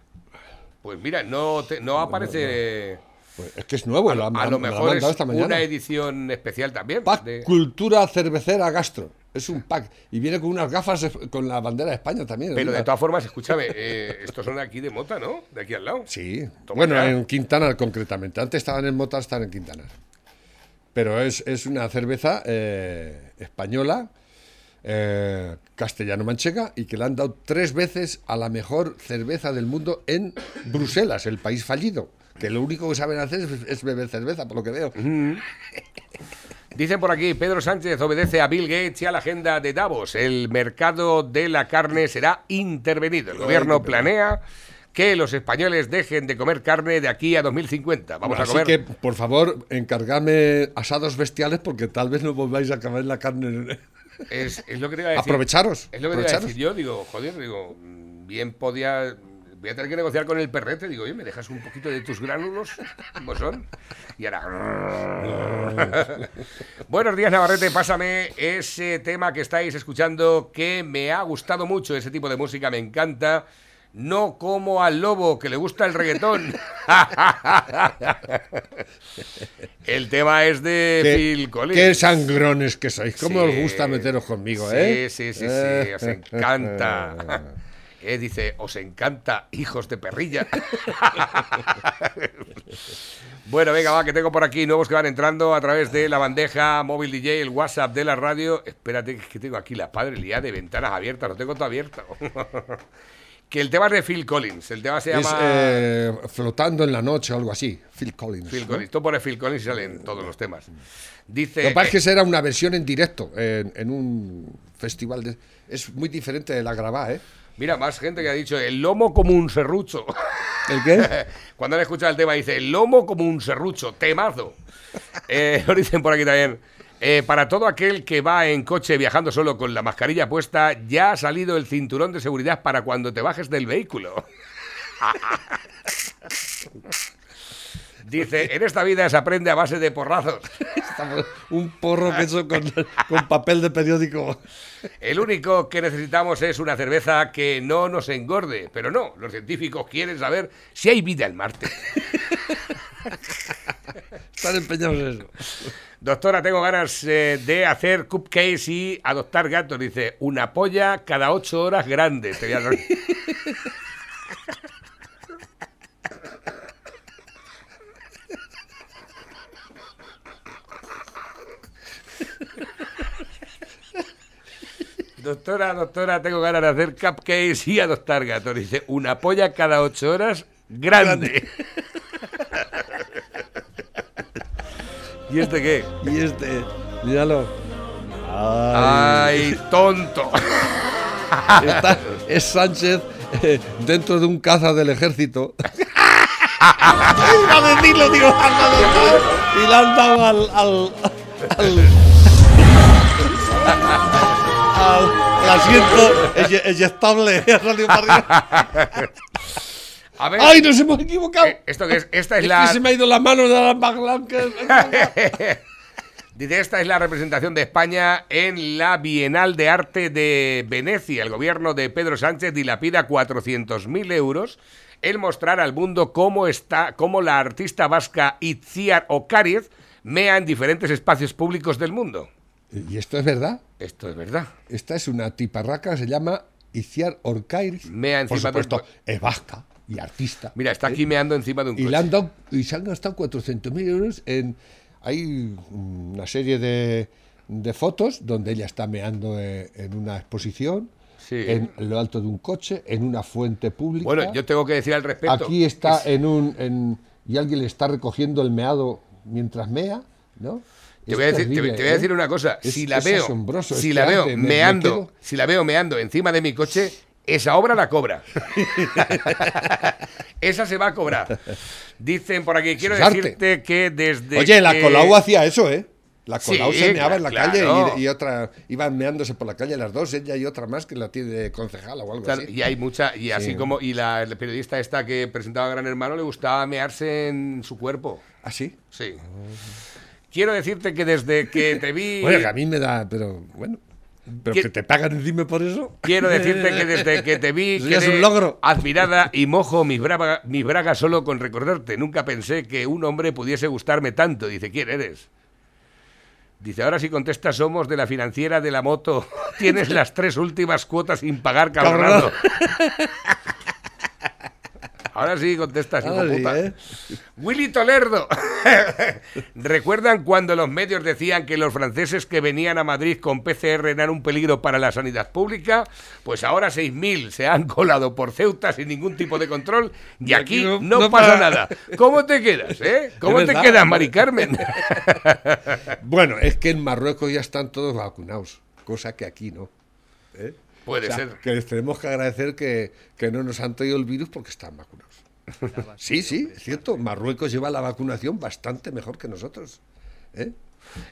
Pues mira, no, te- no aparece... Pues es que es nuevo, la- a me lo la han mejor es esta mañana. una edición especial también. Pack de- Cultura Cervecera Gastro. Es un pack. Y viene con unas gafas con la bandera de España también. Pero de todas formas, escúchame, eh, estos son de aquí de Mota, ¿no? De aquí al lado. Sí. Toma bueno, ya. en Quintana concretamente. Antes estaban en Mota, están en Quintana. Pero es, es una cerveza eh, española, eh, castellano-manchega, y que le han dado tres veces a la mejor cerveza del mundo en Bruselas, el país fallido. Que lo único que saben hacer es, es beber cerveza, por lo que veo. Dicen por aquí, Pedro Sánchez obedece a Bill Gates y a la agenda de Davos. El mercado de la carne será intervenido. El gobierno planea que los españoles dejen de comer carne de aquí a 2050. Vamos a Así comer... que, por favor, encargadme asados bestiales porque tal vez no volváis a comer la carne. Es, es lo que te iba a decir. Aprovecharos, Es lo que te iba a aprovecharos. decir yo. Digo, joder, digo, mm, bien podía. Voy a tener que negociar con el perrete. Digo, oye, ¿me dejas un poquito de tus gránulos? ¿Cómo son? Y ahora. *laughs* Buenos días, Navarrete. Pásame ese tema que estáis escuchando que me ha gustado mucho. Ese tipo de música me encanta. No como al lobo que le gusta el reggaetón. *laughs* el tema es de Qué- Phil Collins. Qué sangrones que sois. ¿Cómo Sí. os gusta meteros conmigo, sí, eh? Sí, sí, sí, os encanta. *laughs* Eh, dice, os encanta, hijos de perrilla. *laughs* bueno, venga, va, que tengo por aquí nuevos que van entrando a través de la bandeja móvil DJ, el WhatsApp de la radio. Espérate, que tengo aquí la padre liada de ventanas abiertas, lo tengo todo abierto. *laughs* que el tema es de Phil Collins, el tema se Es llama... eh, flotando en la noche o algo así. Phil Collins. Phil ¿no? Collins. Tú pones Phil Collins y salen todos los temas. Dice... Lo que pasa es que esa era una versión en directo en, en un festival. De, es muy diferente de la grabada, ¿eh? Mira, más gente que ha dicho el lomo como un serrucho. ¿El qué? *laughs* Cuando han escuchado el tema dice el lomo como un serrucho, temazo. *laughs* Eh, lo dicen por aquí también. Eh, para todo aquel que va en coche viajando solo con la mascarilla puesta, ya ha salido el cinturón de seguridad para cuando te bajes del vehículo. *laughs* Dice, en esta vida se aprende a base de porrazos. *laughs* un porro que hecho con, con papel de periódico. El único que necesitamos es una cerveza que no nos engorde. Pero no, los científicos quieren saber si hay vida en Marte. *laughs* Están empeñados en eso. Doctora, tengo ganas eh, de hacer cupcakes y adoptar gatos. Dice, una polla cada ocho horas grande. Te voy a *laughs* Doctora, doctora, tengo ganas de hacer cupcakes y adoptar gatos. Dice, una polla cada ocho horas grande. ¿Y este qué? Y este, míralo. Ay, tonto. Está- es Sánchez eh, dentro de un caza del ejército. *laughs* Iba a decirlo, digo, y le han dado al. al. al, asiento estable. Ha salido para arriba. A ver, ¡Ay, nos hemos equivocado! eh, ¿esto qué es? Esta es Es la... que se me ha ido la mano de la Blanca. *laughs* Dice, esta es la representación de España en la Bienal de Arte de Venecia. El gobierno de Pedro Sánchez dilapida 400.000 euros en mostrar al mundo cómo, está, cómo la artista vasca Itziar Ocariz mea en diferentes espacios públicos del mundo. ¿Y esto es verdad? Esto es verdad. Esta es una tiparraca, se llama Iciar Orcairis. Mea Por encima de un supuesto, co- es vasca y artista. Mira, está aquí meando encima de un Y, coche. le han dado, y se han gastado 400.000 euros en... Hay una serie de, de fotos donde ella está meando eh, en una exposición, Sí. en lo alto de un coche, en una fuente pública. Bueno, yo tengo que decir al respecto. Aquí está es- en un... en- y alguien le está recogiendo el meado mientras mea, ¿no? Te voy, a decir, te- terrible, te voy a ¿eh? decir una cosa. Es- si la es veo, asombroso, si este la veo me- meando, quedo- si la veo meando encima de mi coche, esa obra la cobra. *laughs* esa se va a cobrar. Dicen por aquí, quiero es arte. decirte que desde Oye, la que- Colau hacía eso, ¿eh? La Sí, Colau se meaba en la claro. calle y, y otra iban meándose por la calle las dos, ella y otra más que la tiene de concejala o algo Claro, así. y hay mucha, y así Sí. como, y la, la periodista esta que presentaba a Gran Hermano le gustaba mearse en su cuerpo. ¿Ah, sí? Sí. Quiero decirte que desde que te vi. *laughs* Bueno, que a mí me da, pero bueno. Pero ¿Qué- que te pagan encima por eso. Quiero decirte que *laughs* desde que te vi es un logro. admirada y mojo mis, brava- mis bragas solo con recordarte. Nunca pensé que un hombre pudiese gustarme tanto. Dice, ¿quién eres? Dice, ahora si contestas somos de la financiera de la moto. *laughs* Tienes las tres últimas cuotas sin pagar, cabronado. Ahora sí contestas, hijo sí, puta. ¿eh? Willy Tolerdo. *laughs* ¿Recuerdan cuando los medios decían que los franceses que venían a Madrid con PCR eran un peligro para la sanidad pública? Pues ahora 6.000 se han colado por Ceuta sin ningún tipo de control y, aquí, no, no pasa para- nada. ¿Cómo te quedas, eh? ¿Cómo Es te verdad. quedas, Mari Carmen? *laughs* Bueno, es que en Marruecos ya están todos vacunados, cosa que aquí no. ¿eh? Puede O sea, ser. Que les tenemos que agradecer que, que no nos han traído el virus porque están vacunados. *laughs* Sí, sí, es cierto. Marruecos lleva la vacunación bastante mejor que nosotros. ¿eh?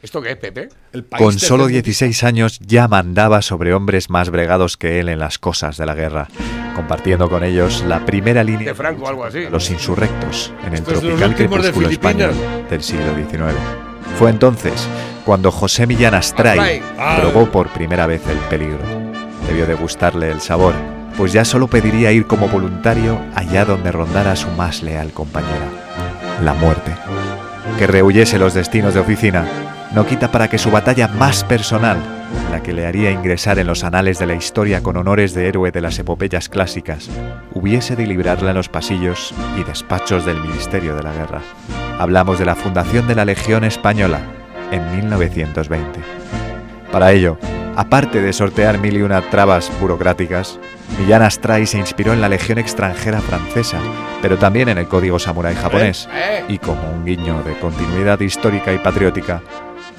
¿Esto qué es, Pepe? El país Con solo tercermundista. 16 años ya mandaba sobre hombres más bregados que él en las cosas de la guerra, compartiendo con ellos la primera línea De Franco o algo así. los insurrectos en el tropical últimos de crepúsculo español del siglo XIX. Fue entonces cuando José Millán Astray Astray. Ah. probó por primera vez el peligro. Debió de gustarle el sabor, pues ya solo pediría ir como voluntario allá donde rondara su más leal compañera, la muerte. Que rehuyese los destinos de oficina no quita para que su batalla más personal, la que le haría ingresar en los anales de la historia con honores de héroe de las epopeyas clásicas, hubiese de librarla en los pasillos y despachos del Ministerio de la Guerra. Hablamos de la fundación de la Legión Española en 1920. Para ello, aparte de sortear mil y una trabas burocráticas, Millán Astray se inspiró en la Legión extranjera francesa, pero también en el Código Samurái japonés, Eh, y como un guiño de continuidad histórica y patriótica,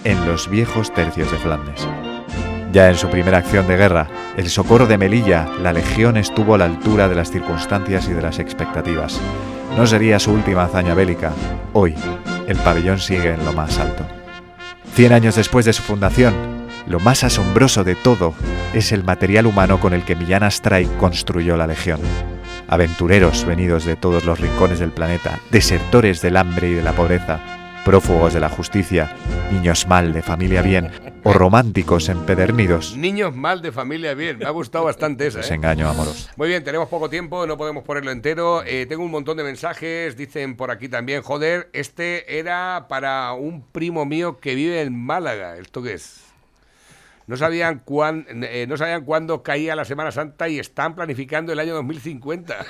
en los viejos tercios de Flandes. Ya en su primera acción de guerra, el socorro de Melilla, la Legión estuvo a la altura de las circunstancias y de las expectativas. No sería su última hazaña bélica. Hoy, el pabellón sigue en lo más alto. Cien años después de su fundación, lo más asombroso de todo es el material humano con el que Millán Astray construyó la Legión. Aventureros venidos de todos los rincones del planeta, desertores del hambre y de la pobreza, prófugos de la justicia, niños mal de familia bien o románticos empedernidos. niños mal de familia bien. Me ha gustado bastante esa. ¿eh? Desengaño amoroso. Muy bien, tenemos poco tiempo, no podemos ponerlo entero. Eh, tengo un montón de mensajes, dicen por aquí también, joder, este era para un primo mío que vive en Málaga. ¿Esto qué es? No sabían, cuán, eh, no sabían cuándo caía la Semana Santa y están planificando el año 2050.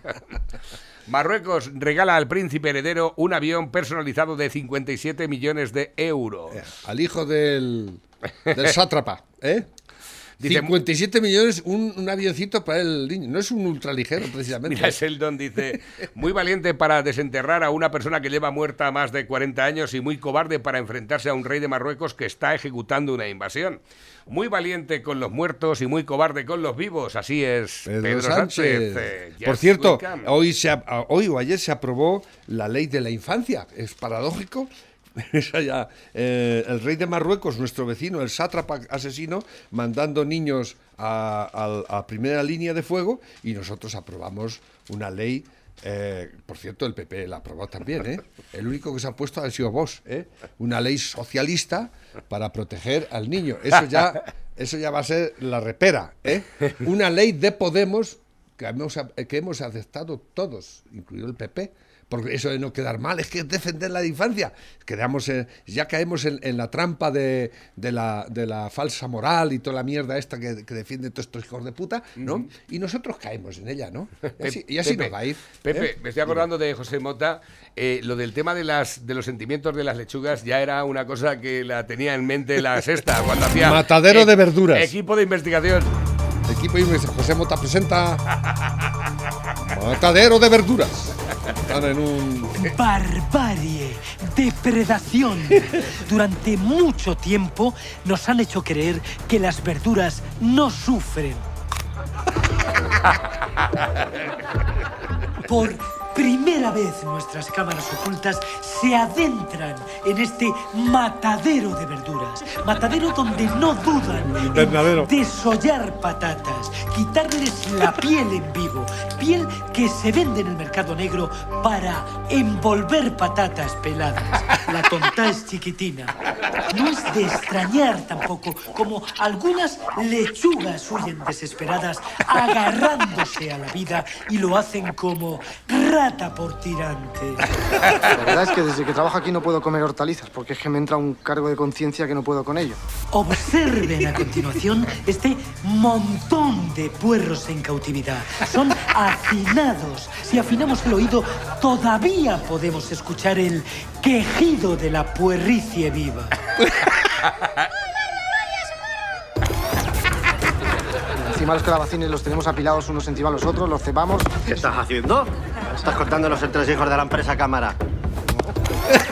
*laughs* Marruecos regala al príncipe heredero un avión personalizado de 57 millones de euros. Al hijo del, del sátrapa, ¿eh? Dice- 57 millones, un, un avioncito para el niño. No es un ultraligero, *laughs* precisamente. Mira, Sheldon dice, muy valiente para desenterrar a una persona que lleva muerta más de 40 años y muy cobarde para enfrentarse a un rey de Marruecos que está ejecutando una invasión. Muy valiente con los muertos y muy cobarde con los vivos. Así es Pedro, Pedro, Sánchez. Sánchez. eh, Por cierto, hoy, se, hoy o ayer se aprobó la ley de la infancia. Es paradójico. *laughs* Eso ya, eh, el rey de Marruecos, nuestro vecino, el sátrapa asesino, mandando niños a primera línea de fuego y nosotros aprobamos una ley. eh, por cierto, el PP la aprobó también, ¿eh? El único que se ha puesto ha sido vos, ¿eh? Una ley socialista para proteger al niño. Eso ya, eso ya va a ser la repera, ¿eh? Una ley de Podemos que hemos, que hemos aceptado todos, incluido el PP. Porque eso de no quedar mal es que es defender la infancia. Quedamos en- ya caemos en, en la trampa de, de la, de la falsa moral y toda la mierda esta que, que defienden todos estos hijos de puta, ¿no? Y nosotros caemos en ella, ¿no? Y así, y así Pepe, nos va a ir. Pepe, ¿eh? me estoy acordando de José Mota. eh, lo del tema de las de los sentimientos de las lechugas ya era una cosa que la tenía en mente la *laughs* sexta cuando hacía Matadero de verduras. Equipo de investigación. Equipo y José Mota presenta *laughs* Matadero de verduras. Están en un Barbarie, depredación. *laughs* Durante mucho tiempo nos han hecho creer que las verduras no sufren. *laughs* Por primera vez nuestras cámaras ocultas se adentran en este matadero de verduras. Matadero donde no dudan en desollar patatas, quitarles la piel en vivo. Piel que se vende en el mercado negro para envolver patatas peladas. La tonta es chiquitina. No es de extrañar tampoco como algunas lechugas huyen desesperadas agarrándose a la vida y lo hacen como rata por tirante. La verdad es que desde que trabajo aquí no puedo comer hortalizas porque es que me entra un cargo de conciencia que no puedo con ello. Observen a continuación este montón de puerros en cautividad. Son afinados. Si afinamos el oído, todavía podemos escuchar el quejido de la puerricie viva. *laughs* Encima los calabacines los tenemos apilados unos encima de los otros, los cebamos. ¿Qué estás haciendo? Estás cortando los entresijos de la empresa cámara.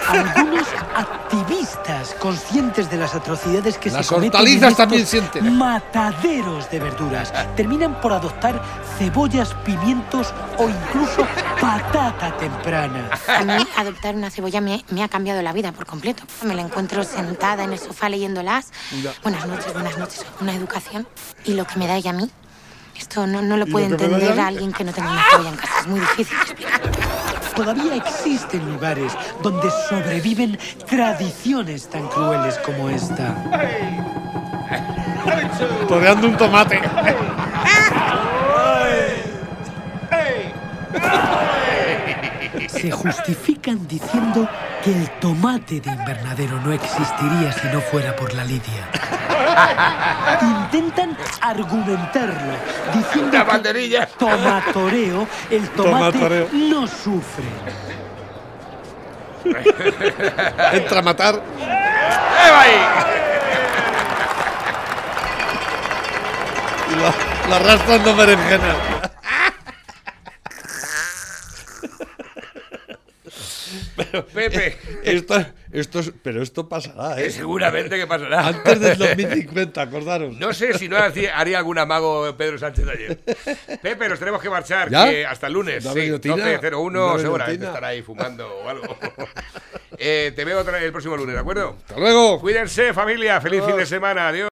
Algunos activistas conscientes de las atrocidades que Las se cometen hortalizas en también estos sienten. mataderos de verduras terminan por adoptar cebollas, pimientos o incluso patata temprana. A mí adoptar una cebolla me, me ha cambiado la vida por completo. Me la encuentro sentada en el sofá leyéndolas. Buenas noches, buenas noches. Una educación. Y lo que me da ella a mí, esto no, no lo ¿Y puede lo entender mí? alguien que no tenga una cebolla en casa. Es muy difícil. Todavía existen lugares donde sobreviven tradiciones tan crueles como esta. toreando un tomate. Se justifican diciendo que el tomate de invernadero no existiría si no fuera por la lidia. Intentan argumentarlo diciendo que tomatoreo, el tomate Tomatoreo. no sufre. Entra a matar. Y lo, lo arrastrando berenjena. Pero, *laughs* Pepe. Esto, esto es- pero esto pasará, ¿eh? Eh, seguramente que pasará. Antes del *laughs* 2050, acordaros. No sé si no haría algún amago Pedro Sánchez ayer. Pepe, nos tenemos que marchar. Hasta el lunes. ¿Da Sí, guillotina? 12.01, ¿Da seguramente estará ahí fumando o algo. *laughs* Eh, te veo otra- el próximo lunes, ¿de acuerdo? Hasta luego. Cuídense, familia. Feliz fin de semana. Adiós.